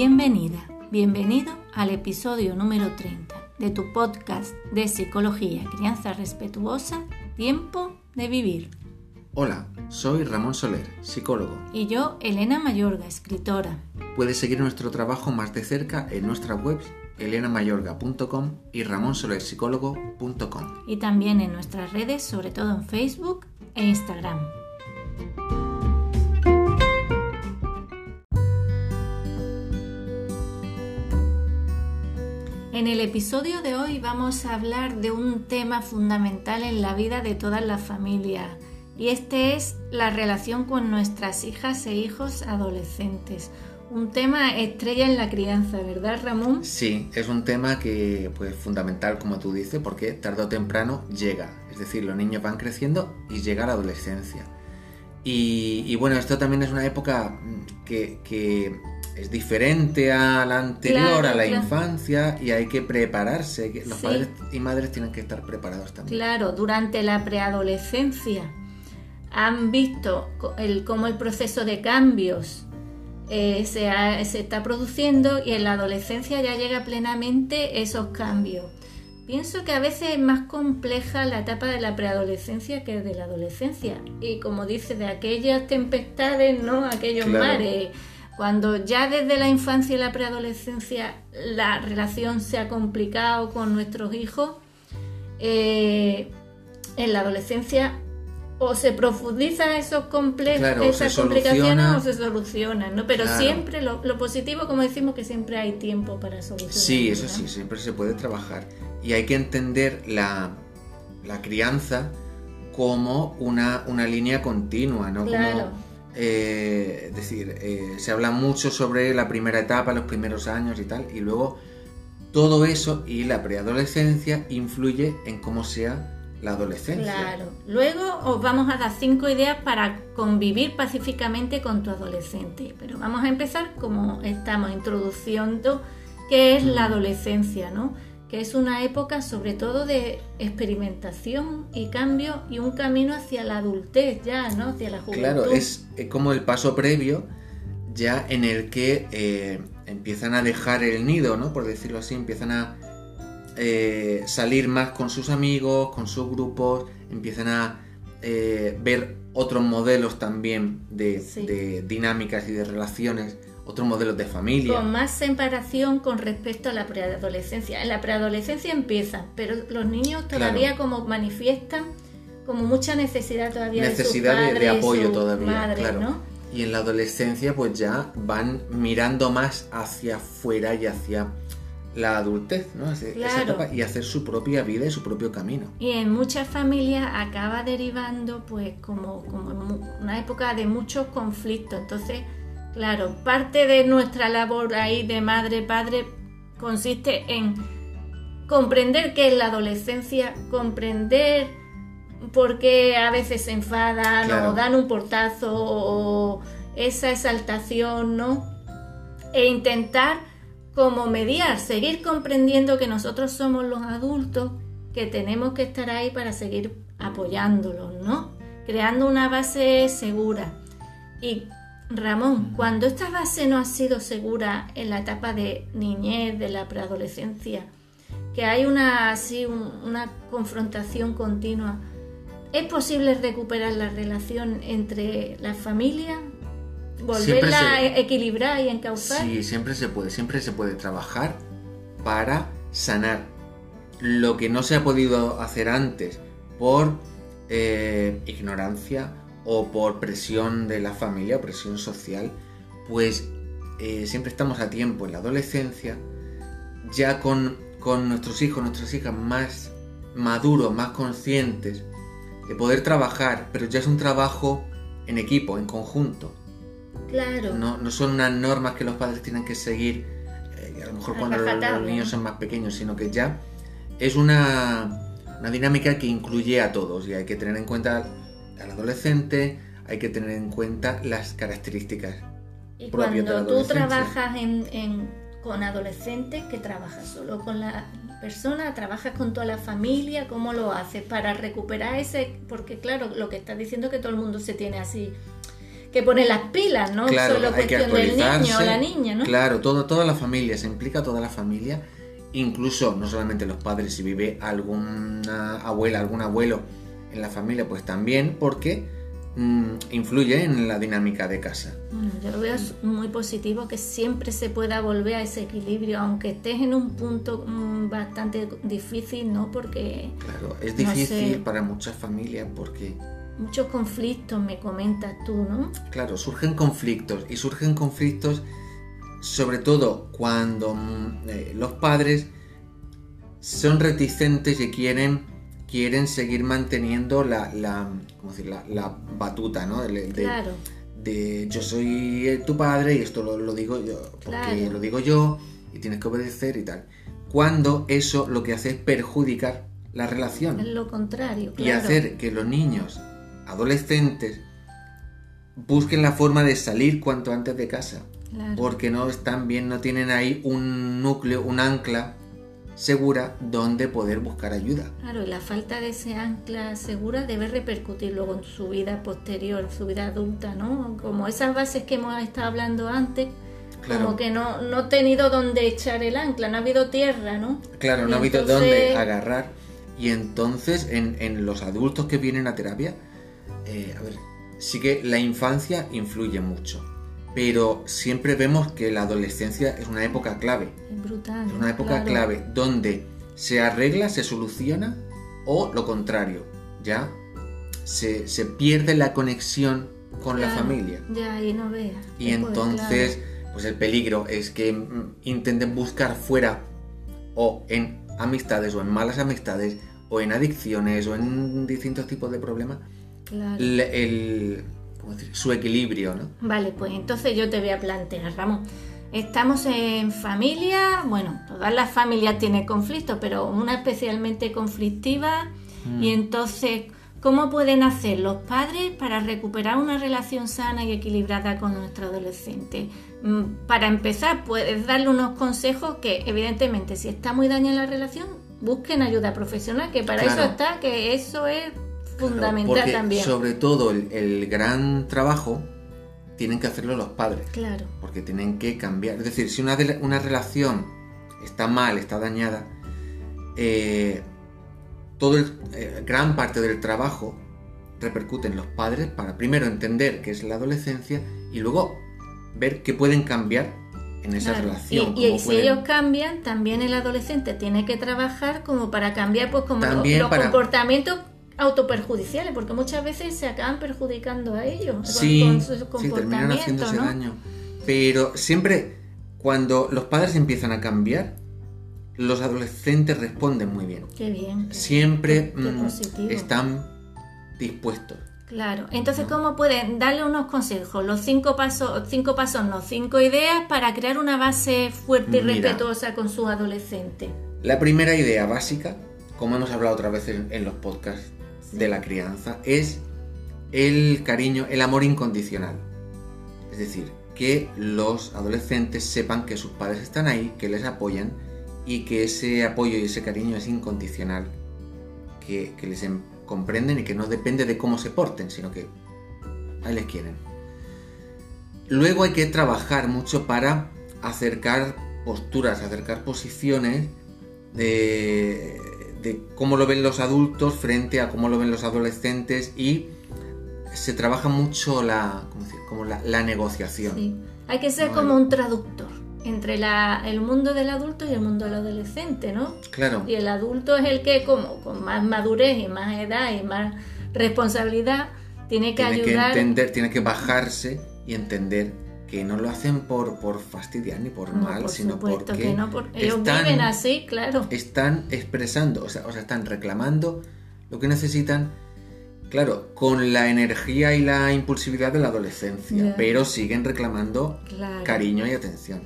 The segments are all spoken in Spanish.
Bienvenida, bienvenido al episodio número 30 de tu podcast de Psicología Crianza Respetuosa, Tiempo de Vivir. Hola, soy Ramón Soler, psicólogo. Y yo, Elena Mayorga, escritora. Puedes seguir nuestro trabajo más de cerca en nuestras webs elenamayorga.com y ramonsolerpsicólogo.com. Y también en nuestras redes, sobre todo en Facebook e Instagram. En el episodio de hoy vamos a hablar de un tema fundamental en la vida de todas las familias y este es la relación con nuestras hijas e hijos adolescentes. Un tema estrella en la crianza, ¿verdad Ramón? Sí, es un tema que pues fundamental como tú dices porque tarde o temprano llega, es decir, los niños van creciendo y llega la adolescencia. Y, bueno, esto también es una época que es diferente a la anterior, a la infancia, y hay que prepararse. Los padres y madres tienen que estar preparados también. Claro, durante la preadolescencia han visto el, cómo el proceso de cambios eh, se, se está produciendo y en la adolescencia ya llega plenamente esos cambios. Pienso que a veces es más compleja la etapa de la preadolescencia que de la adolescencia. Y como dice, de aquellas tempestades, ¿no? Aquellos mares cuando ya desde la infancia y la preadolescencia la relación se ha complicado con nuestros hijos, eh, en la adolescencia o se profundizan esos complejos, esas complicaciones o se solucionan, ¿no? Pero siempre lo, positivo, como decimos, que siempre hay tiempo para solucionar. Sí, eso sí, siempre se puede trabajar. Y hay que entender la, crianza como una, una línea continua, ¿no? Como, eh, es decir, eh, se habla mucho sobre la primera etapa, los primeros años y tal, y luego todo eso y la preadolescencia influye en cómo sea la adolescencia. Claro. Luego os vamos a dar cinco ideas para convivir pacíficamente con tu adolescente. Pero vamos a empezar como estamos introduciendo qué es la adolescencia, ¿no? Que es una época sobre todo de experimentación y cambio y un camino hacia la adultez ya, ¿no? Hacia la juventud. Claro, es como el paso previo ya en el que eh, empiezan a dejar el nido, ¿no? Por decirlo así, empiezan a eh, salir más con sus amigos, con sus grupos, empiezan a eh, ver otros modelos también de dinámicas y de relaciones otros modelos de familia. Con más separación con respecto a la preadolescencia. En la preadolescencia empieza, pero los niños todavía como manifiestan como mucha necesidad todavía necesidad de, padres, de, apoyo todavía, claro. Y en la adolescencia pues ya van mirando más hacia afuera y hacia la adultez, ¿no? y hacer su propia vida y su propio camino. Y en muchas familias acaba derivando pues como, como una época de muchos conflictos. Entonces Claro, parte de nuestra labor ahí de madre, padre, consiste en comprender qué es la adolescencia, comprender por qué a veces se enfadan o dan un portazo o esa exaltación, ¿no? E intentar como mediar, seguir comprendiendo que nosotros somos los adultos, que tenemos que estar ahí para seguir apoyándolos, ¿no? Creando una base segura. Y Ramón, cuando esta base no ha sido segura en la etapa de niñez, de la preadolescencia, que hay una, así, una confrontación continua, ¿es posible recuperar la relación entre las familias? ¿Volverla a equilibrar y encauzar? Sí, siempre se puede, siempre se puede trabajar para sanar lo que no se ha podido hacer antes por eh, ignorancia o por presión de la familia, presión social, pues eh, siempre estamos a tiempo en la adolescencia, ya con, nuestros hijos, nuestras hijas más maduros, más conscientes, de poder trabajar, pero ya es un trabajo en equipo, en conjunto. Claro. No, son unas normas que los padres tienen que seguir, eh, a lo mejor cuando los, niños son más pequeños, sino que ya es una, una dinámica que incluye a todos y hay que tener en cuenta al adolescente, hay que tener en cuenta las características. Y cuando tú trabajas en, con adolescentes, que trabajas solo con la persona, trabajas con toda la familia, ¿cómo lo haces para recuperar ese? Porque claro, lo que estás diciendo es que todo el mundo se tiene así que pone las pilas, ¿no Claro, solo hay que cuestión del niño o la niña, ¿no? Claro, todo, toda la familia, se implica toda la familia, incluso no solamente los padres, si vive alguna abuela, algún abuelo en la familia, pues también, porque mm, influye en la dinámica de casa. Bueno, yo lo veo muy positivo que siempre se pueda volver a ese equilibrio, aunque estés en un punto mm, bastante difícil, ¿no? Porque Claro, es No difícil sé. para muchas familias porque, muchos conflictos me comentas tú, ¿no? claro, surgen conflictos y surgen conflictos sobre todo cuando mm, eh, los padres son reticentes y quieren, quieren seguir manteniendo la, la, ¿cómo decir? la, la batuta, ¿no? De- Claro, de yo soy eh, tu padre y esto lo, lo digo yo, porque Claro. lo digo yo y tienes que obedecer y tal. Cuando eso lo que hace es perjudicar la relación es lo contrario, y hacer que los niños, adolescentes, busquen la forma de salir cuanto antes de casa, Claro. porque no están bien, no tienen ahí un núcleo, un ancla segura donde poder buscar ayuda. Claro, y la falta de ese ancla segura debe repercutir luego en su vida posterior, su vida adulta, ¿no? Como esas bases que hemos estado hablando antes, Claro. como que no, no he tenido donde echar el ancla, no ha habido tierra, ¿no? Claro, Y no ha habido entonces- dónde agarrar. Y entonces, en, en los adultos que vienen a terapia, eh, a ver, sí que la infancia influye mucho. Pero siempre vemos que la adolescencia es una época clave. Es brutal. Es una época claro. clave donde se arregla, se soluciona o lo contrario, ya se, se pierde la conexión con la familia. Ya, ahí no veas. Y entonces, pues el peligro es que mm, intenten buscar fuera o en amistades o en malas amistades o en adicciones o en distintos tipos de problemas el- ¿cómo decir? su equilibrio, ¿no? Vale, pues entonces yo te voy a plantear, Ramón. Estamos en familia, bueno, todas las familias tienen conflictos, pero una especialmente conflictiva. Mm. Y entonces, ¿cómo pueden hacer los padres para recuperar una relación sana y equilibrada con nuestro adolescente? Mm, Para empezar, puedes darle unos consejos que, evidentemente, si está muy dañada la relación, busquen ayuda profesional, que para Claro. eso está, que eso es Claro, fundamental porque también. sobre todo el, el gran trabajo tienen que hacerlo los padres, Claro, porque tienen que cambiar. Es decir, si una, de- una relación está mal, está dañada, eh, todo el- eh, gran parte del trabajo repercute en los padres para primero entender qué es la adolescencia y luego ver qué pueden cambiar en esa Claro. relación. Y, y si pueden- ellos cambian, también el adolescente tiene que trabajar como para cambiar pues como lo- También los para- comportamientos autoperjudiciales, porque muchas veces se acaban perjudicando a ellos con- Sí, con sus sí, comportamientos, haciéndose ¿no? daño. Pero siempre cuando los padres empiezan a cambiar, los adolescentes responden muy bien. Qué bien. qué- Siempre qué- qué mm, positivo. están dispuestos. Claro. Entonces, ¿no? ¿cómo pueden darle unos consejos? Los cinco pasos, cinco pasos, no, cinco ideas para crear una base fuerte y Mira. respetuosa con sus adolescentes. La primera idea básica, como hemos hablado otra vez en, en los podcasts de la crianza, es el cariño, el amor incondicional. Es decir, que los adolescentes sepan que sus padres están ahí, que les apoyan y que ese apoyo y ese cariño es incondicional, que, que les em- comprenden y que no depende de cómo se porten, sino que ahí les quieren. Luego hay que trabajar mucho para acercar posturas, acercar posiciones de, de cómo lo ven los adultos frente a cómo lo ven los adolescentes y se trabaja mucho la, ¿cómo decir? Como la, la negociación. Sí. Hay que ser como un traductor entre la- el mundo del adulto y el mundo del adolescente, ¿no? Claro, Y el adulto es el que, como con más madurez y más edad y más responsabilidad, tiene que tiene que ayudar. entender, tiene que bajarse y entender que no lo hacen por, por fastidiar ni por No, mal, por sino porque que no, por- ellos están- viven así, claro. están expresando, o sea, o sea, están reclamando lo que necesitan, claro, con la energía y la impulsividad de la adolescencia, pero siguen reclamando Claro. cariño y atención.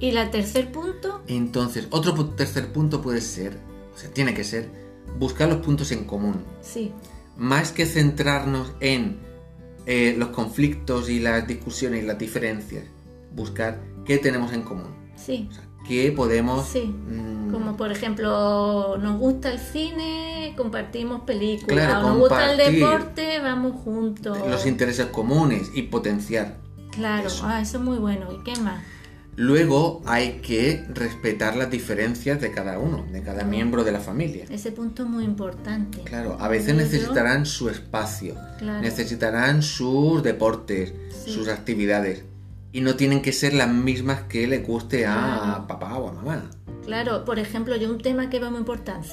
Y el tercer punto, Entonces, otro tercer punto puede ser, o sea, tiene que ser, buscar los puntos en común. sí, Más que centrarnos en eh, los conflictos y las discusiones y las diferencias, buscar qué tenemos en común. sí, O sea, qué podemos Sí. mm, Como por ejemplo, nos gusta el cine, compartimos películas, Claro, o nos gusta el deporte, vamos juntos. Los intereses comunes y potenciar. Claro, Eso. ah, eso es muy bueno. ¿Y qué más? Luego hay que respetar las diferencias de cada uno, de cada miembro de la familia. Ese punto es muy importante. Claro, a veces necesitarán su espacio, Claro. necesitarán sus deportes, Sí. sus actividades. Y no tienen que ser las mismas que le guste a Claro. papá o a mamá. Claro, por ejemplo, yo un tema que veo muy importante,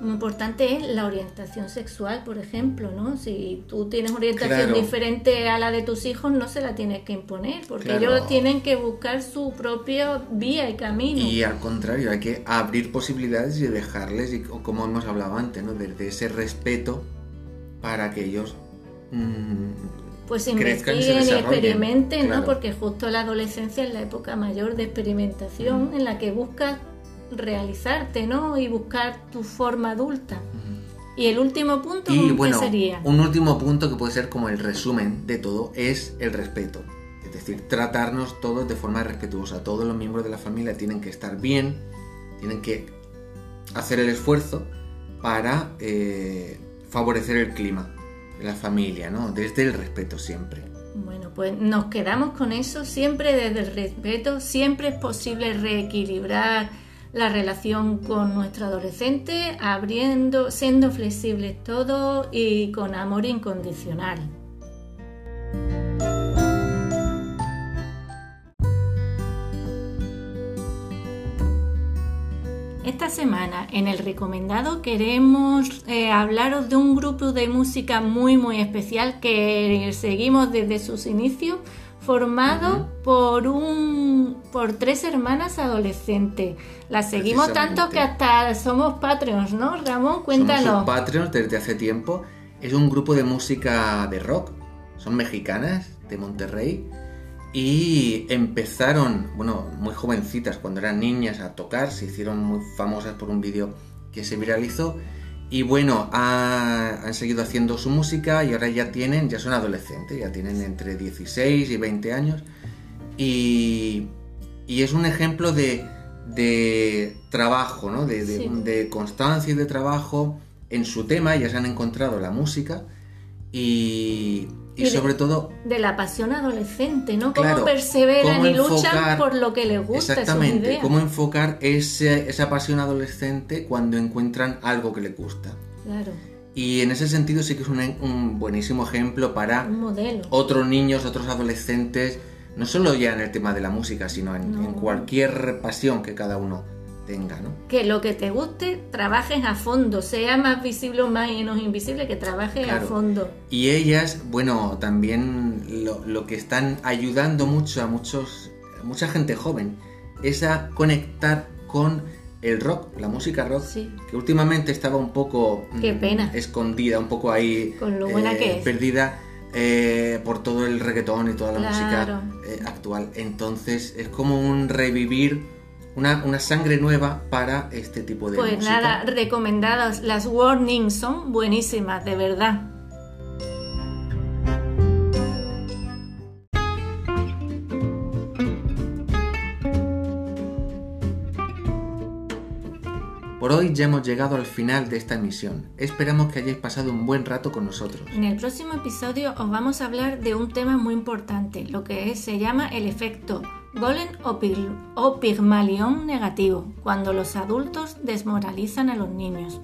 muy importante es la orientación sexual, por ejemplo, ¿no? Si tú tienes orientación Claro. diferente a la de tus hijos, no se la tienes que imponer, porque Claro. ellos tienen que buscar su propia vía y camino. Y al contrario, hay que abrir posibilidades y dejarles, y co- como hemos hablado antes, ¿no? Desde ese respeto para que ellos mm, Pues y investiguen y desarrollen. experimenten, ¿no? Claro. Porque justo la adolescencia es la época mayor de experimentación Mm. en la que buscas realizarte, ¿no? Y buscar tu forma adulta. Y el último punto, Y ¿qué bueno, sería? un último punto que puede ser como el resumen de todo es el respeto. Es decir, tratarnos todos de forma respetuosa. Todos los miembros de la familia tienen que estar bien, tienen que hacer el esfuerzo para eh, favorecer el clima de la familia, ¿no? Desde el respeto siempre. Bueno, pues nos quedamos con eso, siempre desde el respeto, siempre es posible reequilibrar la relación con nuestro adolescente, abriendo, siendo flexibles todos y con amor incondicional. Esta semana en el recomendado queremos eh, hablaros de un grupo de música muy muy especial que seguimos desde sus inicios, formado por un por tres hermanas adolescentes. Las seguimos tanto que hasta somos Patreons, ¿no? Ramón, Somos cuéntanos. sus Patreons desde hace tiempo. Es un grupo de música de rock. Son mexicanas, de Monterrey. Y empezaron, bueno, muy jovencitas, cuando eran niñas, a tocar. Se hicieron muy famosas por un vídeo que se viralizó. Y bueno, ha- han seguido haciendo su música y ahora ya tienen, ya son adolescentes, ya tienen entre 16 y 20 años. Y, y es un ejemplo de, de trabajo, ¿no? De, de- Sí. de constancia y de trabajo en su tema, ya se han encontrado la música y, y sobre todo De la pasión adolescente, ¿no? Cómo perseveran cómo y luchan enfocar- por lo que les gusta, sus exactamente ideas. cómo enfocar ese- esa pasión adolescente cuando encuentran algo que les gusta. Claro, Y en ese sentido sí que es un, un buenísimo ejemplo para un modelo. otros niños, otros adolescentes, no solo ya en el tema de la música, sino en, No. en cualquier pasión que cada uno tenga, ¿no? que lo que te guste, trabajes a fondo, sea más visible o menos invisible, que trabajes Claro. a fondo. Y ellas, bueno, también lo, lo que están ayudando mucho a muchos, a mucha gente joven es a conectar con el rock, la música rock, Sí. que últimamente estaba un poco mm, Qué pena. escondida, un poco ahí Con lo buena que es. perdida eh, por todo el reggaetón y toda la Claro. música eh, actual. Entonces es como un revivir una, una sangre nueva para este tipo de Pues música. nada, recomendadas. Las warnings son buenísimas, de verdad. Hoy ya hemos llegado al final de esta emisión. Esperamos que hayáis pasado un buen rato con nosotros. En el próximo episodio os vamos a hablar de un tema muy importante, lo que es- se llama el efecto Golem o, Pig- o Pigmalión negativo, cuando los adultos desmoralizan a los niños.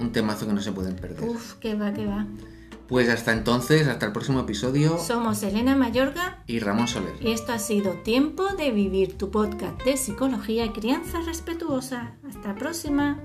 Un temazo que no se pueden perder. Uf, que va, que va. Pues hasta entonces, hasta el próximo episodio Somos Elena Mayorga y Ramón Soler. y esto ha sido Tiempo de Vivir, tu podcast de psicología y crianza respetuosa. Hasta la próxima.